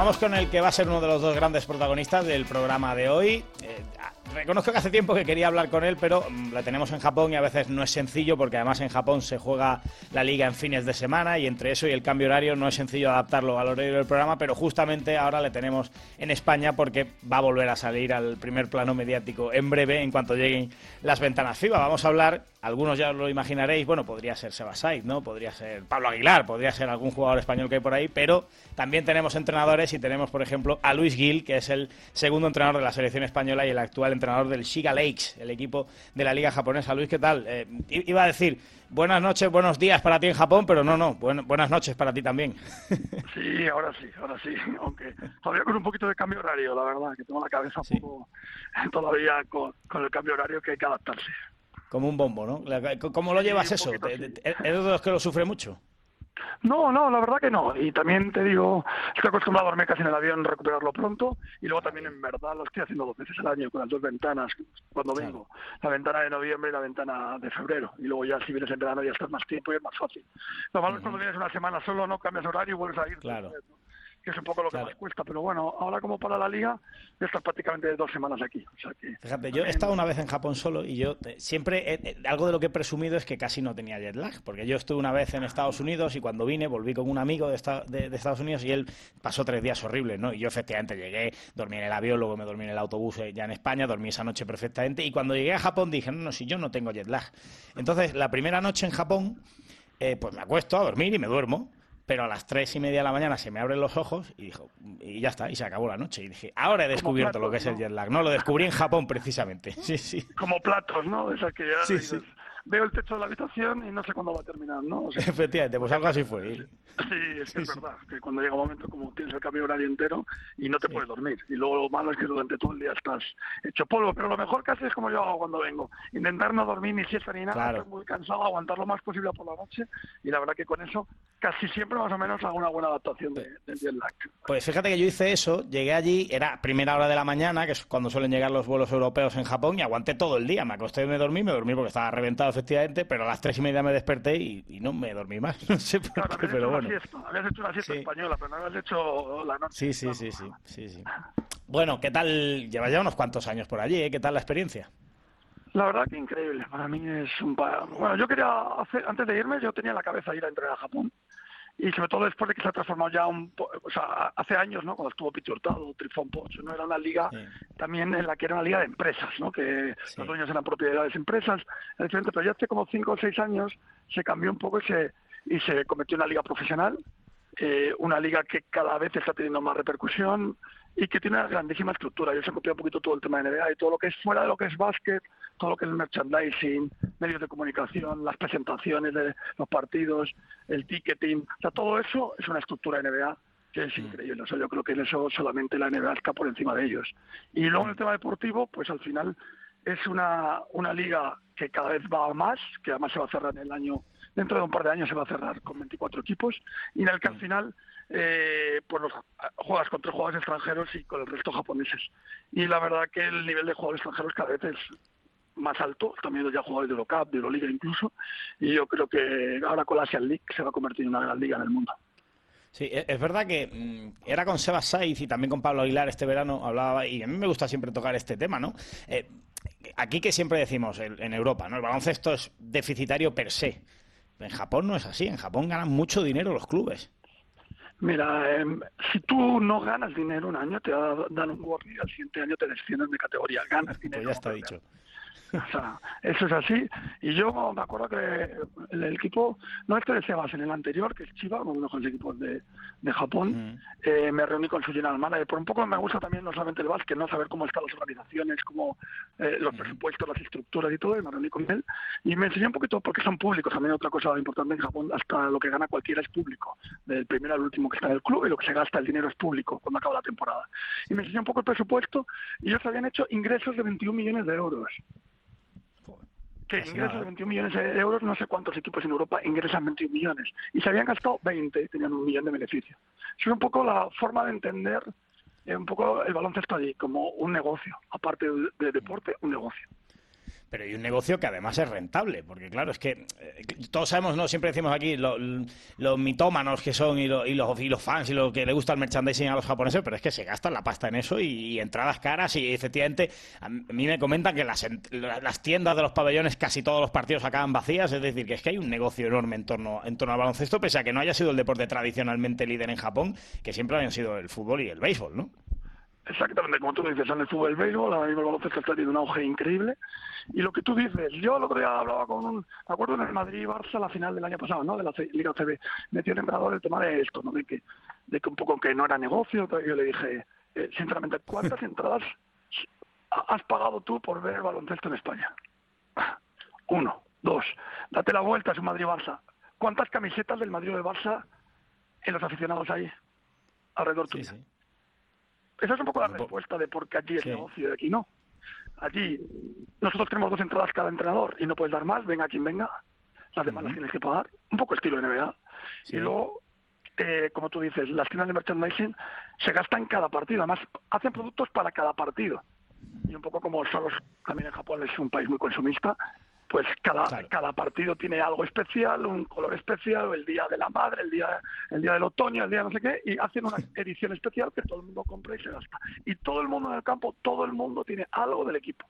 vamos con el que va a ser uno de los dos grandes protagonistas del programa de hoy. Reconozco que hace tiempo que quería hablar con él, pero mm, la tenemos en Japón y a veces no es sencillo porque además en Japón se juega la liga en fines de semana y entre eso y el cambio horario no es sencillo adaptarlo al horario del programa, pero justamente ahora le tenemos en España porque va a volver a salir al primer plano mediático en breve en cuanto lleguen las ventanas FIBA. Vamos a hablar, algunos ya lo imaginaréis, bueno, podría ser Sebasait, ¿no? Podría ser Pablo Aguilar, podría ser algún jugador español que hay por ahí, pero también tenemos entrenadores y tenemos, por ejemplo, a Luis Gil, que es el segundo entrenador de la selección española y el actual entrenador del Shiga Lakes, el equipo de la liga japonesa. Luis, ¿qué tal? Eh, iba a decir buenas noches, buenos días para ti en Japón, pero no, no, buenas noches para ti también. Sí, ahora sí, ahora sí, aunque todavía con un poquito de cambio horario, la verdad, que tengo la cabeza un poco todavía con, el cambio horario que hay que adaptarse. Como un bombo, ¿no? ¿Cómo lo llevas eso? ¿Eres de los que lo sufre mucho? No, no, la verdad que no. Y también te digo, estoy acostumbrado a dormir casi en el avión, recuperarlo pronto. Y luego también, en verdad, lo estoy haciendo dos veces al año con las dos ventanas cuando vengo. La ventana de noviembre y la ventana de febrero. Y luego ya si vienes en verano ya estás más tiempo y es más fácil. Lo malo es cuando vienes una semana solo, no cambias horario y vuelves a ir. Claro que es un poco lo que más cuesta. Pero bueno, ahora como para la liga, ya estás prácticamente dos semanas aquí. Fíjate, yo he estado una vez en Japón solo y yo eh, siempre, eh, algo de lo que he presumido es que casi no tenía jet lag, porque yo estuve una vez en Estados Unidos y cuando vine volví con un amigo de, de, Estados Unidos y él pasó tres días horribles, ¿no? Y yo efectivamente llegué, dormí en el avión, luego me dormí en el autobús eh, ya en España, dormí esa noche perfectamente y cuando llegué a Japón dije, no, no, si yo no tengo jet lag. Entonces, la primera noche en Japón, pues me acuesto a dormir y me duermo pero a las tres y media de la mañana se me abren los ojos y dijo, y ya está, y se acabó la noche. Y dije, ahora he descubierto lo que es el jet lag. No, lo descubrí en Japón precisamente. Sí, sí. Como platos, ¿no? Esa que ya sí, sí veo el techo de la habitación y no sé cuándo va a terminar, ¿no? Efectivamente, pues algo así fue. Sí, es que es verdad, que cuando llega un momento como tienes el cambio horario entero y no te puedes dormir. Y luego lo malo es que durante todo el día estás hecho polvo, pero lo mejor casi es como yo hago cuando vengo. Intentar no dormir ni siesta ni nada, estoy muy cansado, aguantar lo más posible por la noche y la verdad que con eso casi siempre más o menos hago una buena adaptación de, del jet lag. Pues fíjate que yo hice eso, llegué allí, era primera hora de la mañana, que es cuando suelen llegar los vuelos europeos en Japón, y aguanté todo el día. Me acosté y me dormí, me dormí porque estaba reventado efectivamente, pero a las tres y media me desperté y, no me dormí más. No sé por qué, pero bueno. Habías hecho una siesta española, pero no habías hecho la noche. Sí, sí, sí, sí, sí, sí. Bueno, ¿qué tal? Llevas ya unos cuantos años por allí, ¿eh? ¿Qué tal la experiencia? La verdad que increíble. Para mí es un... Bueno, yo quería hacer, antes de irme, yo tenía la cabeza ir a entrenar a Japón y sobre todo después de que se ha transformado ya un o sea, hace años, ¿no? Cuando estuvo Pichi Hurtado, Trifón Pocho, ¿no? Era una liga también en la que era una liga de empresas, ¿no? Que los dueños eran propiedades de empresas, diferente, pero ya hace como cinco o seis años se cambió un poco y se, y se convirtió en una liga profesional, eh, una liga que cada vez está teniendo más repercusión y que tiene una grandísima estructura. Yo se copiado un poquito todo el tema de NBA y todo lo que es fuera de lo que es básquet, todo lo que es merchandising, medios de comunicación, las presentaciones de los partidos, el ticketing, o sea, todo eso es una estructura de NBA que es mm. increíble. O sea, yo creo que en eso solamente la NBA está por encima de ellos. Y luego en el mm. tema deportivo, pues al final es una, una liga que cada vez va más, que además se va a cerrar en el año, dentro de un par de años se va a cerrar con 24 equipos, y en el que al mm. final eh, pues los, juegas con tres jugadores extranjeros y con el resto japoneses. Y la verdad que el nivel de jugadores extranjeros cada vez es más alto, también ya jugadores de Eurocup, de Euroliga incluso, y yo creo que ahora con la Asian League se va a convertir en una gran liga en el mundo. Sí, e-, es verdad que mm, era con Sebas Saiz y también con Pablo Aguilar este verano hablaba, y a mí me gusta siempre tocar este tema, ¿no? Eh, aquí que siempre decimos en Europa, ¿no? El baloncesto es deficitario per se. En Japón no es así, en Japón ganan mucho dinero los clubes. Mira, em, si tú no ganas dinero un año, te dan un warning y al siguiente año te descienden de categoría. Ganas pues dinero. ya está dicho. O sea, eso es así. Y yo me acuerdo que el, equipo, no este de Sebas, en el anterior, que es Chiva, uno de los equipos de, de Japón, eh, me reuní con su general manager. Por un poco me gusta también no solamente el básquet, no saber cómo están las organizaciones, cómo eh, los presupuestos, las estructuras y todo, y me reuní con él. Y me enseñó un poquito, porque son públicos, también otra cosa importante en Japón, hasta lo que gana cualquiera es público, del primero al último que está en el club, y lo que se gasta el dinero es público cuando acaba la temporada. Y me enseñó un poco el presupuesto, y ellos habían hecho ingresos de 21 millones de euros que ingresan 21 millones de euros, no sé cuántos equipos en Europa ingresan 21 millones. Y se habían gastado 20, tenían un millón de beneficio. Es un poco la forma de entender eh, un poco el baloncesto allí, como un negocio, aparte de, deporte, un negocio. Pero hay un negocio que además es rentable, porque claro, es que eh, todos sabemos, no siempre decimos aquí los mitómanos que son y, los, y, los, fans y lo que le gusta el merchandising a los japoneses, pero es que se gastan la pasta en eso y, entradas caras y efectivamente a mí me comentan que las, las tiendas de los pabellones casi todos los partidos acaban vacías, es decir, que es que hay un negocio enorme en torno, en torno al baloncesto, pese a que no haya sido el deporte tradicionalmente líder en Japón, que siempre habían sido el fútbol y el béisbol, ¿no? Exactamente, como tú dices, en el fútbol el béisbol, ahora mismo el baloncesto está teniendo un auge increíble. Y lo que tú dices, yo el otro día hablaba con un, me acuerdo en el Madrid-Barça, la final del año pasado, ¿no? De la Liga CB, metió el entrenador el tema de esto, ¿no? De que, de que un poco que no era negocio, yo le dije, eh, sinceramente, ¿cuántas entradas has pagado tú por ver el baloncesto en España? Uno, dos, date la vuelta, es un Madrid-Barça. ¿Cuántas camisetas del Madrid o del Barça en los aficionados ahí alrededor tuyo? Esa es un poco la respuesta de por qué allí es negocio y aquí no. Allí nosotros tenemos dos entradas cada entrenador y no puedes dar más, venga quien venga, las demás las tienes que pagar, un poco estilo NBA. Y luego, eh, como tú dices, las tiendas de merchandising se gastan cada partido, además hacen productos para cada partido. Y un poco como son también en Japón es un país muy consumista, pues cada, cada partido tiene algo especial, un color especial, el día de la madre, el día, el día del otoño, el día no sé qué, y hacen una edición especial que todo el mundo compra y se gasta. Y todo el mundo en el campo, todo el mundo tiene algo del equipo.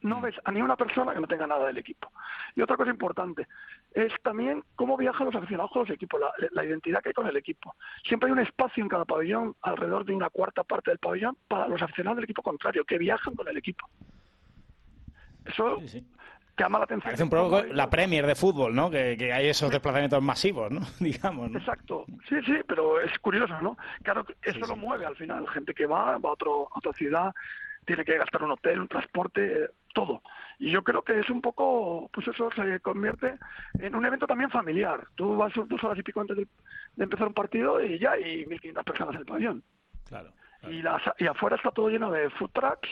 No mm. ves a ni una persona que no tenga nada del equipo. Y otra cosa importante es también cómo viajan los aficionados con los equipos, la, la, identidad que hay con el equipo. Siempre hay un espacio en cada pabellón, alrededor de una cuarta parte del pabellón, para los aficionados del equipo contrario, que viajan con el equipo. Eso llama la atención. Parece un poco la Premier de fútbol, ¿no? Que, hay esos desplazamientos masivos, ¿no? Digamos. ¿no? Exacto. Sí, sí, pero es curioso, ¿no? Claro, eso lo mueve al final. Gente que va, va a, otro, a otra ciudad, tiene que gastar un hotel, un transporte, todo. Y yo creo que es un poco, pues eso se convierte en un evento también familiar. Tú vas dos horas y pico antes de, empezar un partido y ya hay 1.500 personas en el pabellón. Claro. Y, las, y afuera está todo lleno de food trucks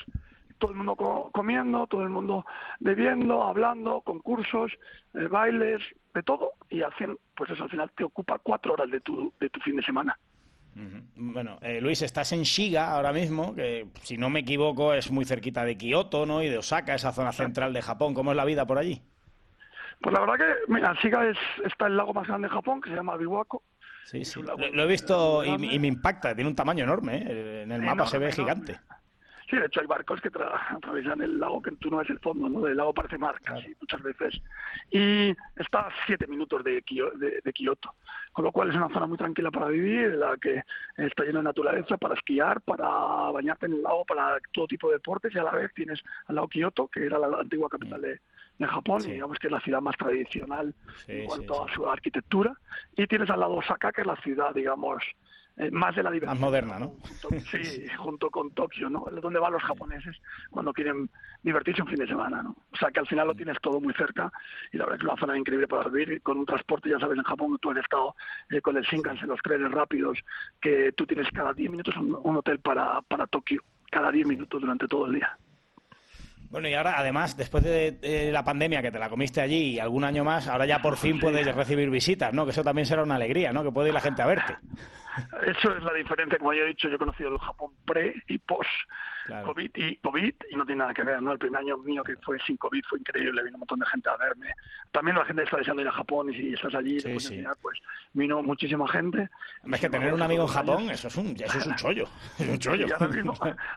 todo el mundo comiendo, todo el mundo bebiendo, hablando, concursos, eh, bailes, de todo, y al fin, pues eso al final te ocupa cuatro horas de tu, de tu fin de semana. Bueno, eh, Luis, estás en Shiga ahora mismo, que si no me equivoco es muy cerquita de Kioto, ¿no? Y de Osaka, esa zona central de Japón. ¿Cómo es la vida por allí? Pues la verdad que, mira, Shiga es, está el lago más grande de Japón, que se llama Biwako. Sí, sí. Lo, he visto y, me impacta, tiene un tamaño enorme, ¿eh? en el mapa se ve gigante. Sí, de hecho hay barcos que atraviesan el lago, que tú no ves el fondo, ¿no? El lago parece mar casi muchas veces. Y está a siete minutos de, de, Kioto, con lo cual es una zona muy tranquila para vivir, en la que está llena de naturaleza para esquiar, para bañarte en el lago, para todo tipo de deportes, y a la vez tienes al lado Kioto, que era la antigua capital de, Japón, y digamos que es la ciudad más tradicional en cuanto a su arquitectura, y tienes al lado Osaka, que es la ciudad, digamos, más de la diversión. Más moderna, ¿no? sí, junto con Tokio, ¿no? Es donde van los japoneses cuando quieren divertirse un fin de semana, ¿no? O sea que al final lo tienes todo muy cerca y la verdad es que es una zona increíble para vivir con un transporte, ya sabes, en Japón tú has estado eh, con el Shinkansen, los trenes rápidos, que tú tienes cada 10 minutos un, hotel para, para Tokio, cada 10 minutos durante todo el día. Bueno, y ahora, además, después de, la pandemia que te la comiste allí y algún año más, ahora ya por fin puedes recibir visitas, ¿no? Que eso también será una alegría, ¿no? Que puede ir la gente a verte. Eso es la diferencia, como ya he dicho, yo he conocido el Japón pre y post COVID y COVID y no tiene nada que ver, ¿no? El primer año mío que fue sin COVID fue increíble, vino un montón de gente a verme. También la gente está deseando ir a Japón y si estás allí, pues vino muchísima gente. Es que tener un amigo en Japón, eso es un, eso es un chollo, es un chollo.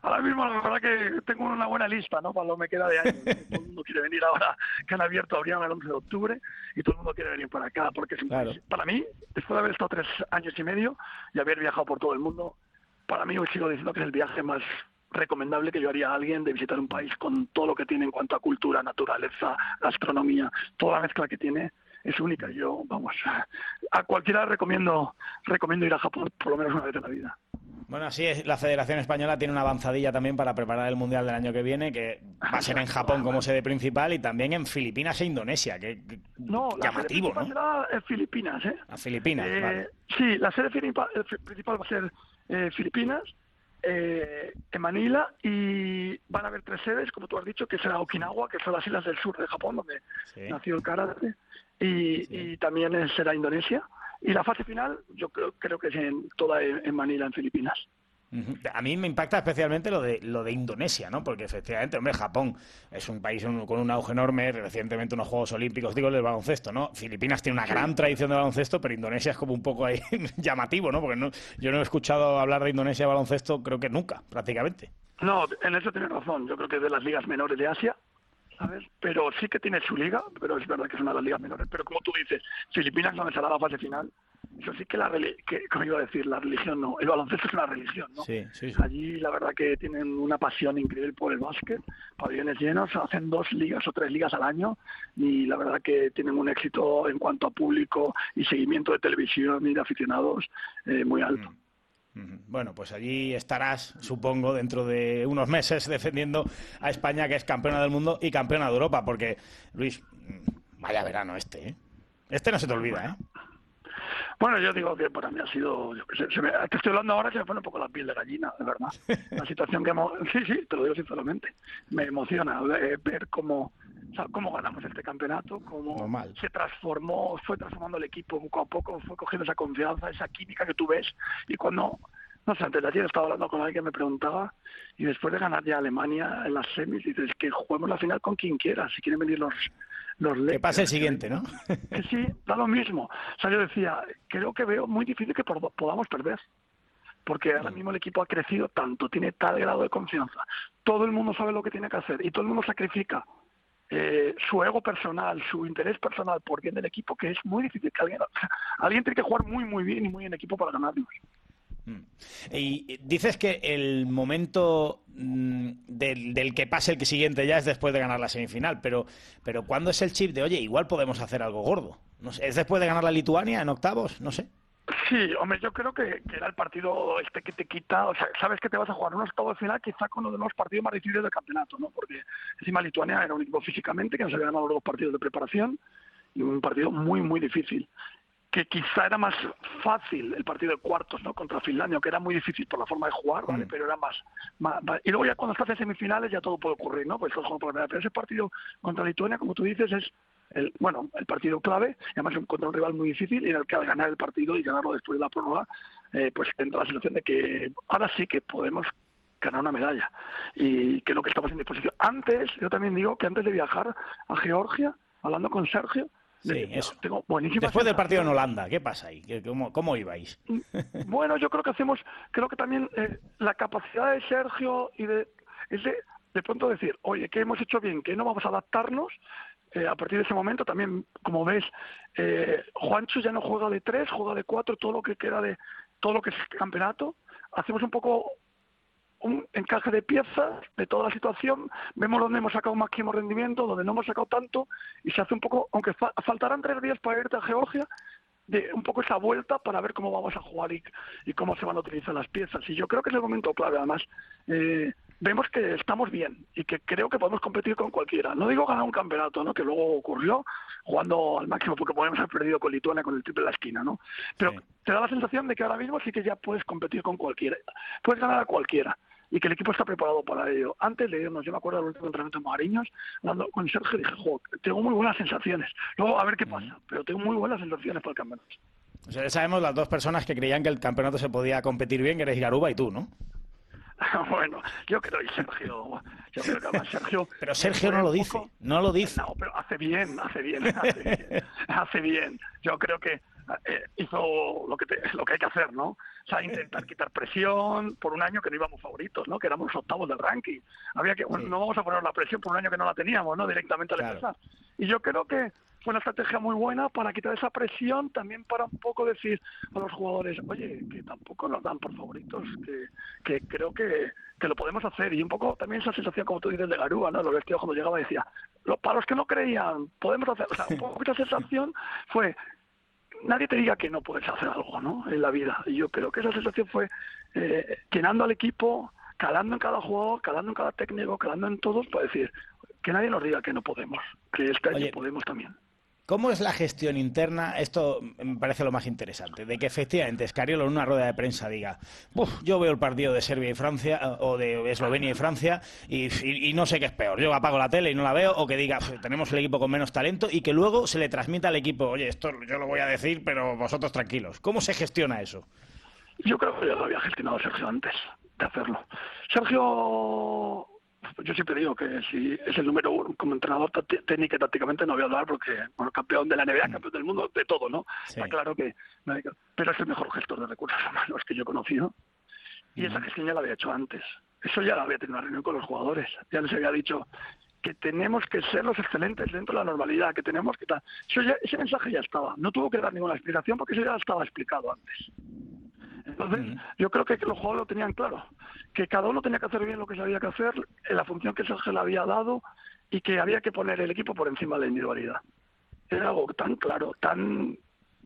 ahora, mismo, la verdad que tengo una buena lista, ¿no? Para lo que me queda de año. todo el mundo quiere venir ahora, que han abierto, abrieron el 11 de octubre y todo el mundo quiere venir para acá, porque es para mí, después de haber estado tres años y medio y haber viajado por todo el mundo, para mí hoy sigo diciendo que es el viaje más recomendable que yo haría a alguien de visitar un país con todo lo que tiene en cuanto a cultura, naturaleza, gastronomía, toda la mezcla que tiene es única. Yo, vamos, a cualquiera recomiendo, recomiendo ir a Japón por lo menos una vez en la vida. Bueno, así es, la Federación Española tiene una avanzadilla también para preparar el Mundial del año que viene, que va a ser en Japón como sede principal y también en Filipinas e Indonesia, que, no, llamativo, ¿no? Será en Filipinas, ¿eh? A Filipinas, eh, Sí, la sede principal, principal va a ser eh, Filipinas eh, en Manila y van a haber tres sedes, como tú has dicho, que será Okinawa, que son las islas del sur de Japón, donde nació el karate, y, también será Indonesia. Y la fase final, yo creo, creo que es en, toda en Manila, en Filipinas. A mí me impacta especialmente lo de lo de Indonesia, ¿no? Porque efectivamente, hombre, Japón es un país con un auge enorme, recientemente unos Juegos Olímpicos, digo, del baloncesto, ¿no? Filipinas tiene una gran tradición de baloncesto, pero Indonesia es como un poco ahí llamativo, ¿no? Porque no, yo no he escuchado hablar de Indonesia de baloncesto, creo que nunca, prácticamente. No, en eso tienes razón. Yo creo que es de las ligas menores de Asia, ¿sabes? Pero sí que tiene su liga, pero es verdad que es una de las ligas menores. Pero como tú dices, Filipinas no será la fase final eso sí que la que, como iba a decir, la religión no, el baloncesto es una religión, ¿no? Sí, sí, Allí la verdad que tienen una pasión increíble por el básquet, pabellones llenos, hacen dos ligas o tres ligas al año y la verdad que tienen un éxito en cuanto a público y seguimiento de televisión y de aficionados eh, muy alto. Mm. Bueno, pues allí estarás, supongo, dentro de unos meses defendiendo a España, que es campeona del mundo y campeona de Europa, porque, Luis, vaya verano este, ¿eh? Este no se te olvida, ¿eh? Bueno, yo digo que para mí ha sido, se, me, te estoy hablando ahora se me pone un poco la piel de gallina, de verdad. La situación que hemos, sí, sí, te lo digo sinceramente, me emociona ver cómo, cómo ganamos este campeonato, cómo se transformó, fue transformando el equipo poco a poco, fue cogiendo esa confianza, esa química que tú ves y cuando no sé, antes de ayer estaba hablando con alguien que me preguntaba y después de ganar ya Alemania en las semis, dices que juguemos la final con quien quiera, si quieren venir los, los Que pase el siguiente, ¿no? Que sí, da lo mismo. O sea, yo decía, creo que veo muy difícil que podamos perder. Porque ahora mismo el equipo ha crecido tanto, tiene tal grado de confianza. Todo el mundo sabe lo que tiene que hacer y todo el mundo sacrifica eh, su ego personal, su interés personal por bien del equipo, que es muy difícil que alguien... alguien tiene que jugar muy, muy bien y muy en equipo para ganarnos. Mm. Y dices que el momento mm, del, que pase el que siguiente ya es después de ganar la semifinal, pero, pero ¿cuándo es el chip de, oye, igual podemos hacer algo gordo? No sé, ¿Es después de ganar la Lituania en octavos? No sé. Sí, hombre, yo creo que, era el partido este que te quita, o sea, sabes que te vas a jugar un octavo de final quizá con uno de los partidos más difíciles del campeonato, ¿no? Porque encima Lituania era un equipo físicamente que nos había ganado los dos partidos de preparación y un partido muy, muy difícil que quizá era más fácil el partido de cuartos no contra Finlandia, que era muy difícil por la forma de jugar, ¿vale? Mm. pero era más, Y luego ya cuando estás en semifinales ya todo puede ocurrir, ¿no? Pues estás jugando por Pero ese partido contra Lituania, como tú dices, es el, bueno, el partido clave, además contra un rival muy difícil, y en el que al ganar el partido y ganarlo después de la prórroga, eh, pues entra la situación de que ahora sí que podemos ganar una medalla y que lo que estamos en disposición. Antes, yo también digo que antes de viajar a Georgia, hablando con Sergio, Sí, eso. Después del partido en Holanda, ¿qué pasa ahí? ¿Cómo, cómo ibais? Mm, bueno, yo creo que hacemos, creo que también eh, la capacidad de Sergio y de, es de, de pronto decir, oye, ¿qué hemos hecho bien? ¿Qué no vamos a adaptarnos? Eh, a partir de ese momento también, como ves, eh, Juancho ya no juega de tres, juega de cuatro, todo lo que queda de todo lo que es campeonato. Hacemos un poco un encaje de piezas de toda la situación, vemos dónde hemos sacado máximo rendimiento, donde no hemos sacado tanto, y se hace un poco, aunque faltaran tres días para irte a Georgia, de un poco esa vuelta para ver cómo vamos a jugar y, cómo se van a utilizar las piezas. Y yo creo que es el momento clave, además. Eh, vemos que estamos bien y que creo que podemos competir con cualquiera. No digo ganar un campeonato, ¿no? Que luego ocurrió jugando al máximo porque podemos haber perdido con Lituania con el triple de la esquina, ¿no? Pero te da la sensación de que ahora mismo sí que ya puedes competir con cualquiera. Puedes ganar a cualquiera y que el equipo está preparado para ello. Antes de irnos, yo me acuerdo del último entrenamiento en Mariños, hablando con Sergio, dije, jo, tengo muy buenas sensaciones. Luego, a ver qué pasa, pero tengo muy buenas sensaciones para el campeonato. O sea, sabemos las dos personas que creían que el campeonato se podía competir bien, que eres Garuba y tú, ¿no? bueno, yo creo que Sergio, yo creo que además Sergio... Pero Sergio no lo dice, no lo dice. No, pero hace bien, hace bien, hace bien. hace bien. Yo creo que eh, hizo lo que, lo que hay que hacer, ¿no? O sea, intentar quitar presión por un año que no íbamos favoritos, ¿no? Que éramos octavos del ranking. Había que, bueno, no vamos a poner la presión por un año que no la teníamos, ¿no? Directamente al empezar. Y yo creo que fue una estrategia muy buena para quitar esa presión, también para un poco decir a los jugadores, oye, que tampoco nos dan por favoritos, que, que creo que, que lo podemos hacer. Y un poco también esa sensación, como tú dices, de Garúa, ¿no? Lo vestido cuando llegaba decía, para los que no creían, podemos hacer. O sea, un poco esa sensación fue, nadie te diga que no puedes hacer algo ¿no? en la vida. Y yo creo que esa sensación fue eh, llenando al equipo, calando en cada jugador, calando en cada técnico, calando en todos, para decir que nadie nos diga que no podemos, que este año podemos también. ¿Cómo es la gestión interna? Esto me parece lo más interesante, de que efectivamente Escariolo en una rueda de prensa diga, yo veo el partido de Serbia y Francia, o de Eslovenia y Francia, y, no sé qué es peor, yo apago la tele y no la veo, o que diga, tenemos el equipo con menos talento, y que luego se le transmita al equipo, oye, esto yo lo voy a decir, pero vosotros tranquilos. ¿Cómo se gestiona eso? Yo creo que ya lo había gestionado Sergio antes. de hacerlo. Sergio yo siempre digo que si es el número uno como entrenador técnico y tácticamente no voy a hablar porque, bueno, campeón de la NBA, mm. campeón del mundo, de todo, ¿no? Está claro que... Pero es el mejor gestor de recursos humanos que yo he conocido y esa gestión ya la había hecho antes. Eso ya la había tenido una reunión con los jugadores. Ya les había dicho que tenemos que ser los excelentes dentro de la normalidad, que tenemos que... Eso ese mensaje ya estaba. No tuvo que dar ninguna explicación porque eso ya estaba explicado antes. Entonces, yo creo que los jugadores lo tenían claro, que cada uno tenía que hacer bien lo que sabía que hacer, en la función que Sergio le había dado y que había que poner el equipo por encima de la individualidad. Era algo tan claro, tan,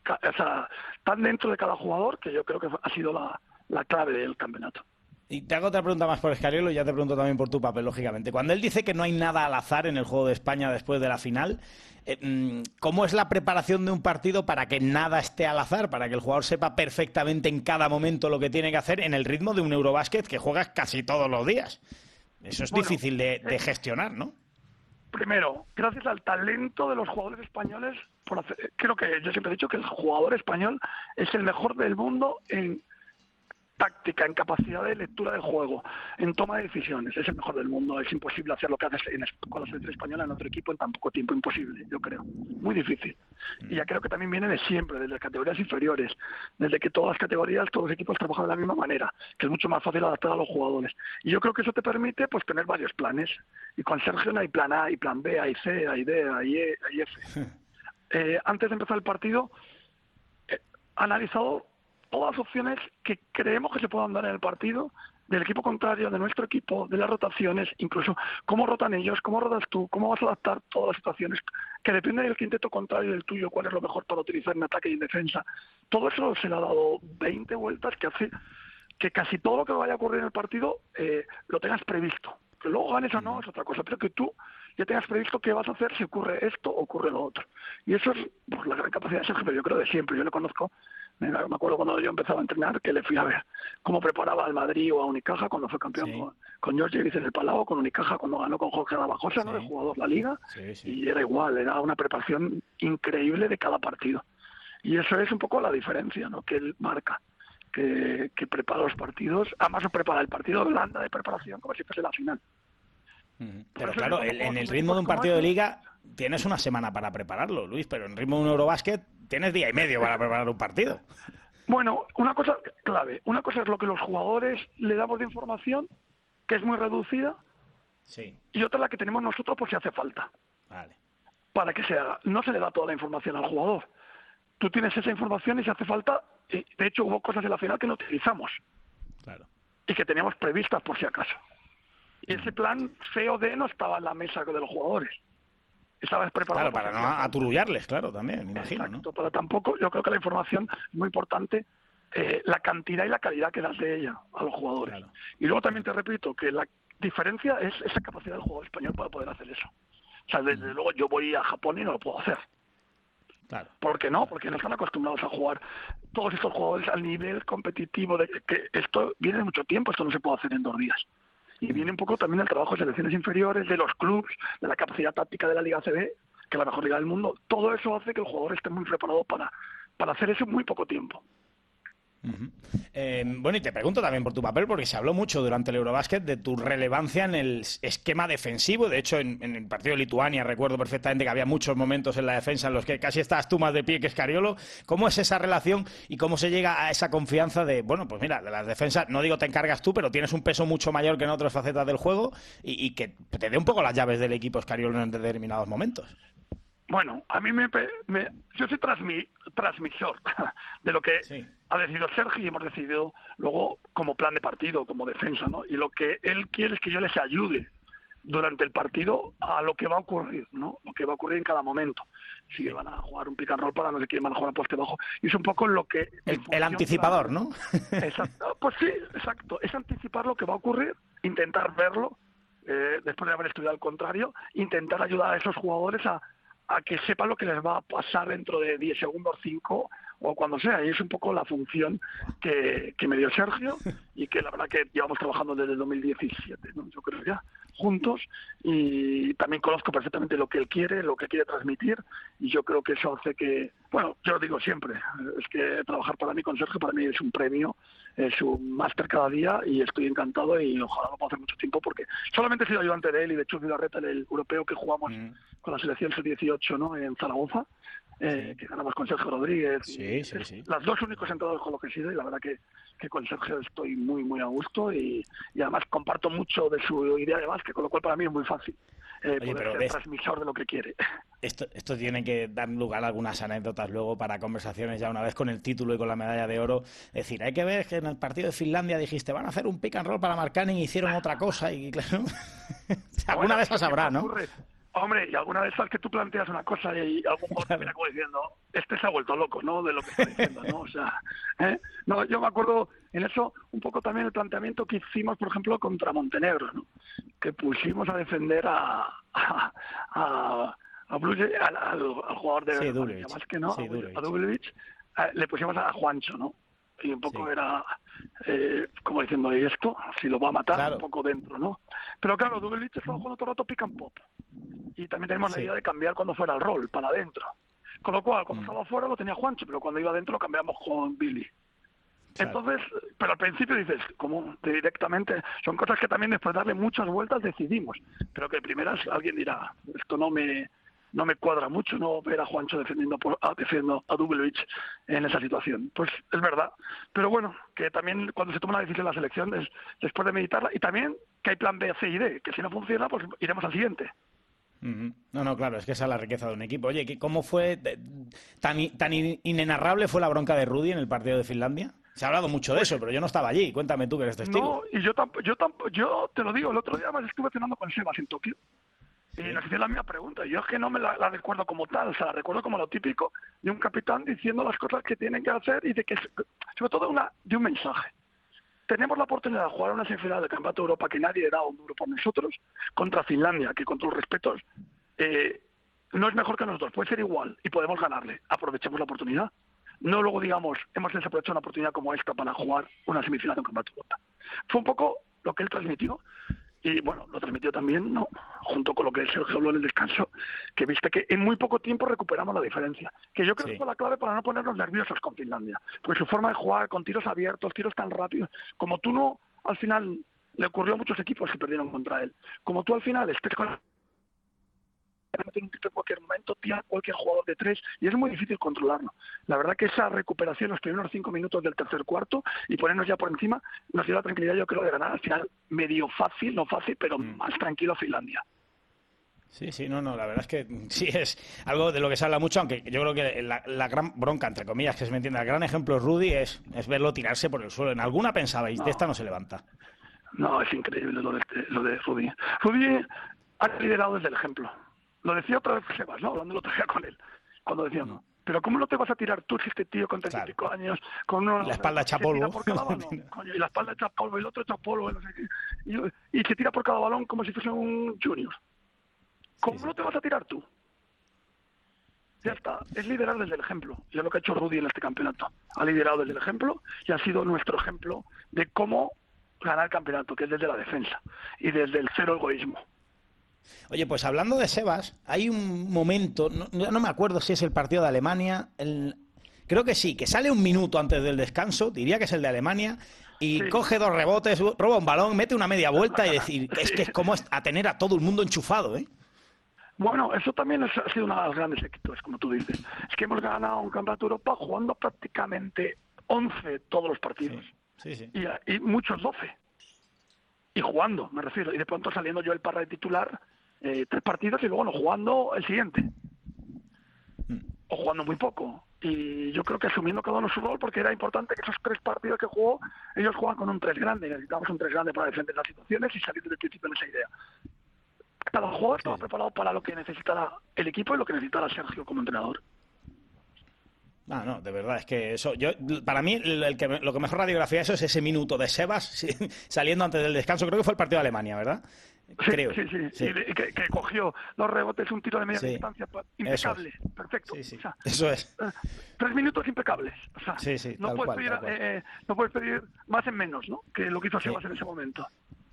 o sea, tan dentro de cada jugador que yo creo que ha sido la, la clave del campeonato. Y te hago otra pregunta más por Escariolo y ya te pregunto también por tu papel, lógicamente. Cuando él dice que no hay nada al azar en el juego de España después de la final, eh, mm, ¿cómo es la preparación de un partido para que nada esté al azar, para que el jugador sepa perfectamente en cada momento lo que tiene que hacer en el ritmo de un Eurobásquet que juegas casi todos los días? Eso es difícil de, de, eh, gestionar, ¿no? Primero, gracias al talento de los jugadores españoles, creo que yo siempre he dicho que el jugador español es el mejor del mundo en táctica, en capacidad de lectura del juego, en toma de decisiones. Es el mejor del mundo. Es imposible hacer lo que haces en, con la selección española en otro equipo en tan poco tiempo. Imposible, yo creo. Muy difícil. Y ya creo que también viene de siempre, desde las categorías inferiores, desde que todas las categorías, todos los equipos trabajan de la misma manera, que es mucho más fácil adaptar a los jugadores. Y yo creo que eso te permite pues tener varios planes. Y con Sergio no hay plan A, hay plan B, hay C, hay D, hay E, hay F. Eh, antes de empezar el partido, eh, analizado todas las opciones que creemos que se puedan dar en el partido del equipo contrario, de nuestro equipo, de las rotaciones, incluso cómo rotan ellos, cómo rotas tú, cómo vas a adaptar todas las situaciones, que depende del quinteto contrario del tuyo, cuál es lo mejor para utilizar en ataque y en defensa. Todo eso se le ha dado 20 vueltas que hace que casi todo lo que vaya a ocurrir en el partido eh, lo tengas previsto. Que luego ganes o no es otra cosa, pero que tú ya tengas previsto qué vas a hacer si ocurre esto o ocurre lo otro. Y eso es pues, la gran capacidad de Sergio, yo creo de siempre. Yo le conozco me acuerdo cuando yo empezaba a entrenar que le fui a ver cómo preparaba al Madrid o a Unicaja cuando fue campeón con, George Davis en el Palau, con Unicaja cuando ganó con Jorge Rabajosa, ¿no? de jugador la liga. y era igual, era una preparación increíble de cada partido. Y eso es un poco la diferencia ¿no? que él marca. Que, prepara los partidos, además prepara el partido de Holanda de preparación como si fuese la final. Pero claro, en el ritmo de un partido de liga tienes una semana para prepararlo, Luis, pero en ritmo de un Eurobásquet tienes día y medio para preparar un partido. Bueno, una cosa clave. Una cosa es lo que los jugadores le damos de información, que es muy reducida, sí. y otra la que tenemos nosotros por si hace falta. Vale. Para que se haga. No se le da toda la información al jugador. Tú tienes esa información y si hace falta, de hecho hubo cosas en la final que no utilizamos. Claro. Y que teníamos previstas por si acaso. Y ese plan COD no estaba en la mesa de los jugadores estabas preparado. Claro, para no aturullarles, claro, también, me imagino. Exacto, pero tampoco, yo creo que la información es muy importante, eh, la cantidad y la calidad que das de ella a los jugadores. Y luego también te repito que la diferencia es esa capacidad del jugador español para poder hacer eso. O sea, desde luego yo voy a Japón y no lo puedo hacer. Claro. ¿Por qué no? Porque no están acostumbrados a jugar todos estos jugadores al nivel competitivo de que esto viene de mucho tiempo, esto no se puede hacer en dos días y viene un poco también el trabajo de selecciones inferiores, de los clubes, de la capacidad táctica de la Liga CB, que es la mejor liga del mundo. Todo eso hace que el jugador esté muy preparado para, para hacer eso en muy poco tiempo. Eh, bueno, y te pregunto también por tu papel, porque se habló mucho durante el Eurobásquet de tu relevancia en el esquema defensivo. De hecho, en, el partido de Lituania recuerdo perfectamente que había muchos momentos en la defensa en los que casi estás tú más de pie que Escariolo. ¿Cómo es esa relación y cómo se llega a esa confianza de, bueno, pues mira, de las defensas, no digo te encargas tú, pero tienes un peso mucho mayor que en otras facetas del juego y, que te dé un poco las llaves del equipo Escariolo en determinados momentos? Bueno, a mí me, yo soy transmisor de lo que ha decidido Sergio y hemos decidido luego como plan de partido, como defensa, ¿no? Y lo que él quiere es que yo les ayude durante el partido a lo que va a ocurrir, ¿no? Lo que va a ocurrir en cada momento. Si van a jugar un pick and roll para no sé quién, van a jugar a poste bajo. Y es un poco lo que... El, anticipador, ¿no? Exacto. Pues sí, exacto. Es anticipar lo que va a ocurrir, intentar verlo, eh, después de haber estudiado al contrario, intentar ayudar a esos jugadores a a que sepan lo que les va a pasar dentro de 10 segundos, 5 o cuando sea. Y es un poco la función que, que me dio Sergio y que la verdad que llevamos trabajando desde el 2017, ¿no? yo creo ya, juntos. Y también conozco perfectamente lo que él quiere, lo que quiere transmitir y yo creo que eso hace que Bueno, yo lo digo siempre, es que trabajar para mí con Sergio para mí es un premio, es un máster cada día y estoy encantado y ojalá lo pueda hacer mucho tiempo porque solamente he sido ayudante de él y de Chus Vilarreta el europeo que jugamos mm. con la selección sub-18 ¿no? en Zaragoza, eh, que ganamos con Sergio Rodríguez. Sí, sí, sí. Las dos únicos entrados con lo que he sido y la verdad que, que con Sergio estoy muy, muy a gusto y, y además comparto mucho de su idea de básquet, con lo cual para mí es muy fácil eh, ser transmisor de lo que quiere. Esto, esto tiene que dar lugar a algunas anécdotas luego para conversaciones ya una vez con el título y con la medalla de oro. Es decir, hay que ver que en el partido de Finlandia dijiste, van a hacer un pick and roll para marcar y hicieron otra cosa y claro, alguna vez esas habrá, ¿no? Hombre, y alguna vez sabes que tú planteas una cosa y algún jugador mira como diciendo, este se ha vuelto loco, ¿no? De lo que está diciendo, ¿no? O sea, ¿eh? no, yo me acuerdo en eso un poco también el planteamiento que hicimos, por ejemplo, contra Montenegro, ¿no? Que pusimos a defender a, a, a, al, jugador de sí, más que no, a Dublevich, eh, le pusimos a Juancho, ¿no? Y un poco era eh, como diciendo y esto si lo va a matar un poco dentro no pero claro Dubelich estaba jugando todo el rato pick and pop y también tenemos la idea de cambiar cuando fuera el rol para adentro. Con lo cual cuando mm. estaba afuera lo tenía Juancho pero cuando iba adentro lo cambiamos con Billy. Entonces, pero al principio dices, como directamente, son cosas que también después de darle muchas vueltas decidimos, pero que primeras alguien dirá, esto no me, no me cuadra mucho no ver a Juancho defendiendo a, defendiendo a en esa situación. Pues es verdad. Pero bueno, que también cuando se toma una decisión en la selección es después de meditarla y también que hay plan B, C y D, que si no funciona, pues iremos al siguiente. No, no, claro, es que esa es la riqueza de un equipo. Oye, ¿cómo fue tan, tan inenarrable fue la bronca de Rudy en el partido de Finlandia? Se ha hablado mucho de eso, pero yo no estaba allí. Cuéntame tú que eres testigo. No, y yo, yo, yo te lo digo, el otro día más estuve cenando con Sebas en Tokio y nos hicieron la misma pregunta. Yo es que no me la, recuerdo como tal, o sea, la recuerdo como lo típico de un capitán diciendo las cosas que tienen que hacer y de que, sobre todo, de un mensaje. Tenemos la oportunidad de jugar una semifinal del Campeonato de Europa que nadie da un duro por nosotros, contra Finlandia, que con los respetos, eh, no es mejor que nosotros, puede ser igual y podemos ganarle. Aprovechemos la oportunidad. No luego digamos, hemos desaprovechado una oportunidad como esta para jugar una semifinal de Campeonato de Europa. Fue un poco lo que él transmitió y bueno, lo transmitió también, ¿no? junto con lo que Sergio habló en el descanso, que viste que en muy poco tiempo recuperamos la diferencia. Que yo creo que fue la clave para no ponernos nerviosos con Finlandia. Porque su forma de jugar con tiros abiertos, tiros tan rápidos, como tú no, al final, le ocurrió a muchos equipos que perdieron contra él. Como tú al final estés con en cualquier momento, tira cualquier jugador de tres y es muy difícil controlarlo. La verdad que esa recuperación, los primeros cinco minutos del tercer cuarto y ponernos ya por encima, nos dio la tranquilidad, yo creo, de ganar al final medio fácil, no fácil, pero mm. más tranquilo a Finlandia. Sí, sí, no, no, la verdad es que sí es algo de lo que se habla mucho, aunque yo creo que la, gran bronca, entre comillas, que se me entienda, el gran ejemplo Rudy es, es verlo tirarse por el suelo. En alguna pensabais, de esta no se levanta. No, es increíble lo de, lo de Rudy. Rudy ha liderado desde el ejemplo. Lo decía otra vez Sebas, ¿no? Hablando otro día con él. Cuando decía, no. pero ¿cómo no te vas a tirar tú si este tío con 35 años, con una, la espalda hecha polvo? y la espalda hecha polvo y el otro hecha polvo, y, se tira por cada balón como si fuese un junior. ¿Cómo no te vas a tirar tú? Ya está, es liderar desde el ejemplo. Y es lo que ha hecho Rudy en este campeonato. Ha liderado desde el ejemplo y ha sido nuestro ejemplo de cómo ganar el campeonato, que es desde la defensa y desde el cero egoísmo. Oye, pues hablando de Sebas, hay un momento, no, no me acuerdo si es el partido de Alemania, creo que sí, que sale un minuto antes del descanso, diría que es el de Alemania, y coge dos rebotes, roba un balón, mete una media vuelta y decir, es que es como a tener a todo el mundo enchufado, ¿eh? Bueno, eso también ha sido una de las grandes éxitos, como tú dices. Es que hemos ganado un campeonato de Europa jugando prácticamente 11 todos los partidos. Y, y, muchos 12. Y jugando, me refiero. Y de pronto saliendo yo el parra de titular eh, tres partidos y luego no jugando el siguiente. Mm. O jugando muy poco. Y yo creo que asumiendo cada uno su rol, porque era importante que esos tres partidos que jugó, ellos juegan con un tres grande. Necesitamos un tres grande para defender las situaciones y salir del principio en esa idea. Cada jugador estaba preparado para lo que necesitara el equipo y lo que necesitara Sergio como entrenador. No, no, de verdad, es que eso, yo, para mí el, que, lo que mejor radiografía eso es ese minuto de Sebas saliendo antes del descanso, creo que fue el partido de Alemania, ¿verdad? Creo. Sí, sí, que, cogió los rebotes, un tiro de media distancia impecable, perfecto. eso es. Eh, tres minutos impecables. O sea, no, puedes pedir, eh, no puedes pedir más en menos, ¿no? Que lo que hizo Sebas en ese momento.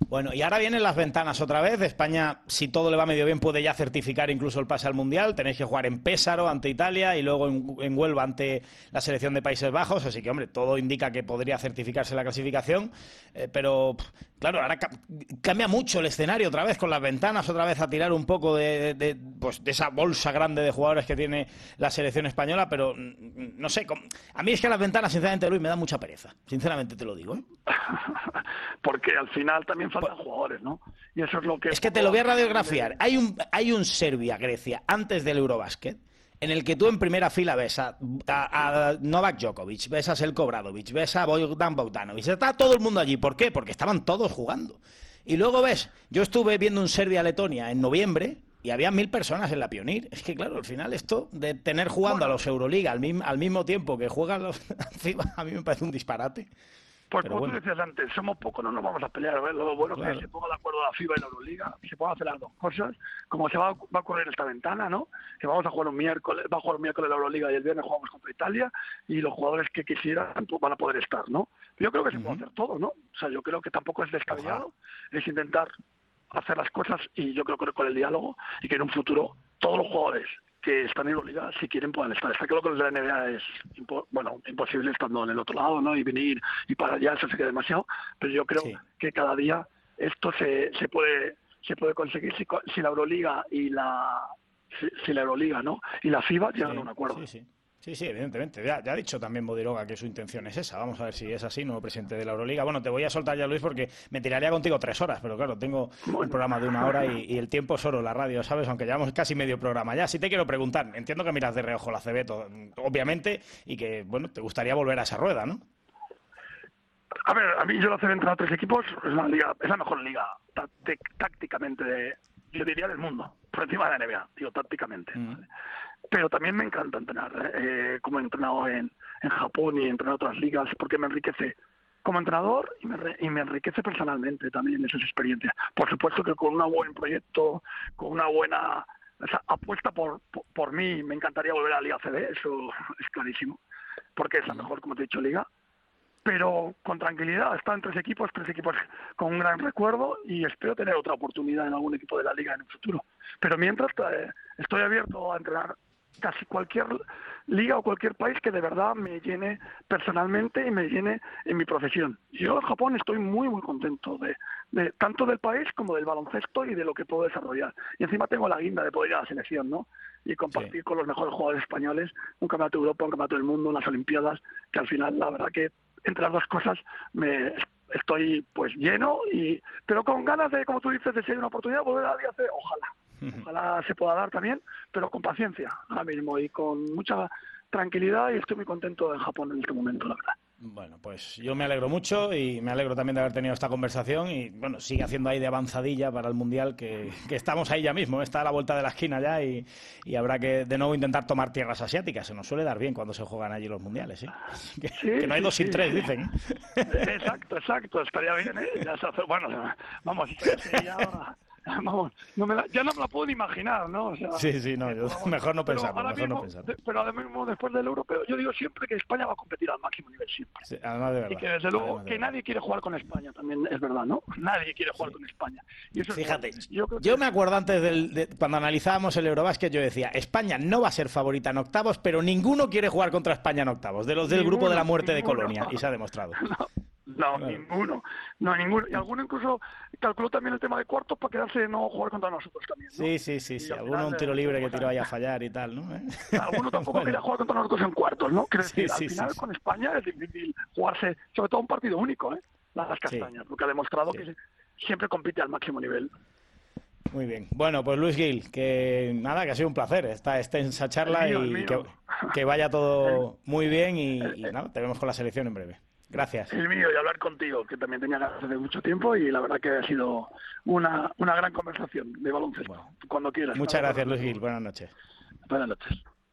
Bueno, y ahora vienen las ventanas otra vez. España, si todo le va medio bien, puede ya certificar incluso el pase al Mundial. Tenéis que jugar en Pésaro ante Italia y luego en, Huelva ante la selección de Países Bajos. Así que, hombre, todo indica que podría certificarse la clasificación. Eh, pero, claro, ahora cambia mucho el escenario otra vez con las ventanas, otra vez a tirar un poco de, pues, de esa bolsa grande de jugadores que tiene la selección española. Pero, mm, no sé, a mí es que las ventanas, sinceramente, Luis, me da mucha pereza. Sinceramente te lo digo. ¿eh? Porque al final también faltan pues, jugadores, ¿no? Y eso es lo que... Es que te lo voy a radiografiar. Hay un, hay un Serbia-Grecia antes del Eurobasket en el que tú en primera fila ves a, Novak Djokovic, ves a Selko Bradovic, ves a Bogdan Bogdanovic. Está todo el mundo allí. ¿Por qué? Porque estaban todos jugando. Y luego ves, yo estuve viendo un Serbia-Letonia en noviembre y había mil personas en la Pionir. Es que, claro, al final esto de tener jugando a los Euroliga al, al mismo tiempo que juegan los a mí me parece un disparate. Pues como tú decías antes, somos pocos, no nos vamos a pelear. ¿ves? Lo bueno es que se ponga de acuerdo la FIBA y la Euroliga se puedan hacer las dos cosas, como se va, va a ocurrir esta ventana, ¿no? Que vamos a jugar un miércoles, va a jugar un miércoles la Euroliga y el viernes jugamos contra Italia y los jugadores que quisieran pues, van a poder estar, ¿no? Yo creo que se puede hacer todo, ¿no? O sea, yo creo que tampoco es descabellado, es intentar hacer las cosas y yo creo que con el diálogo y que en un futuro todos los jugadores que están en Liga, si quieren, puedan estar. Está claro que los de la NBA es bueno, imposible estando en el otro lado, ¿no? Y venir y para allá, eso sería demasiado. Pero yo creo que cada día esto se, se puede se puede conseguir si, si la Euroliga y la si, la Euroliga, ¿no? Y la FIBA llegan a un acuerdo. Sí, sí, evidentemente. Ya, ha dicho también Bodiroga que su intención es esa. Vamos a ver si es así, nuevo presidente de la Euroliga. Bueno, te voy a soltar ya, Luis, porque me tiraría contigo tres horas, pero claro, tengo un programa de una hora y, el tiempo es oro, la radio, ¿sabes? Aunque llevamos casi medio programa ya. Sí te quiero preguntar, entiendo que miras de reojo la CB, obviamente, y que, bueno, te gustaría volver a esa rueda, ¿no? A ver, a mí yo la CB entre a tres equipos es la, liga, es la mejor liga tácticamente, de, yo diría, del mundo, por encima de la NBA, digo, tácticamente. Mm pero también me encanta entrenar, ¿eh? Eh, como he entrenado en, en Japón y he entrenado en otras ligas, porque me enriquece como entrenador y me, y me enriquece personalmente también esas experiencias. Por supuesto que con un buen proyecto, con una buena apuesta por, por, mí, me encantaría volver a la Liga CD, eso es clarísimo, porque es la mejor, como te he dicho, liga. Pero con tranquilidad, están tres equipos, tres equipos con un gran recuerdo y espero tener otra oportunidad en algún equipo de la liga en el futuro. Pero mientras eh, estoy abierto a entrenar casi cualquier liga o cualquier país que de verdad me llene personalmente y me llene en mi profesión. Yo en Japón estoy muy muy contento de, de, tanto del país como del baloncesto y de lo que puedo desarrollar. Y encima tengo la guinda de poder ir a la selección, ¿no? Y compartir con los mejores jugadores españoles un campeonato de Europa, un campeonato del mundo, unas Olimpiadas, que al final la verdad que entre las dos cosas me estoy pues lleno y pero con ganas de como tú dices de ser una oportunidad volver a día ojalá Ojalá se pueda dar también, pero con paciencia ahora mismo y con mucha tranquilidad y estoy muy contento en Japón en este momento, la verdad. Bueno, pues yo me alegro mucho y me alegro también de haber tenido esta conversación y bueno, sigue haciendo ahí de avanzadilla para el Mundial que, estamos ahí ya mismo, está a la vuelta de la esquina ya y, habrá que de nuevo intentar tomar tierras asiáticas, se nos suele dar bien cuando se juegan allí los Mundiales, ¿sí? Que, no hay dos sin tres, dicen. Exacto, exacto, estaría bien, ¿eh? Ya se hace, bueno, vamos, ya vamos, no me ya no me la puedo imaginar, ¿no? sí, sí, no, mejor no pensar. Mejor no pensar. pero además, después del europeo, yo digo siempre que España va a competir al máximo nivel, siempre. además de verdad. Y que desde luego que nadie quiere jugar con España, también es verdad, ¿no? Nadie quiere jugar con España. Y eso Fíjate, yo, me acuerdo antes del, de, cuando analizábamos el Eurobásquet, yo decía, España no va a ser favorita en octavos, pero ninguno quiere jugar contra España en octavos, de los del grupo de la muerte de Colonia, y se ha demostrado. No, ninguno. No, ninguno. Y alguno incluso calculó también el tema de cuartos para quedarse no jugar contra nosotros también. Sí, sí, sí. sí. Alguno un tiro libre que tiró ahí a fallar y tal, ¿no? Alguno tampoco quería jugar contra nosotros en cuartos, ¿no? Quiero decir, al final con España es difícil jugarse, sobre todo un partido único, ¿eh? Las castañas, porque ha demostrado que siempre compite al máximo nivel. Muy bien. Bueno, pues Luis Gil, que nada, que ha sido un placer esta extensa charla y que, vaya todo muy bien y, y nada, te vemos con la selección en breve. Gracias. El mío y hablar contigo, que también tenía ganas de mucho tiempo y la verdad que ha sido una, una gran conversación de baloncesto. Cuando quieras. Muchas gracias, Luis Gil. Buenas noches. Buenas noches.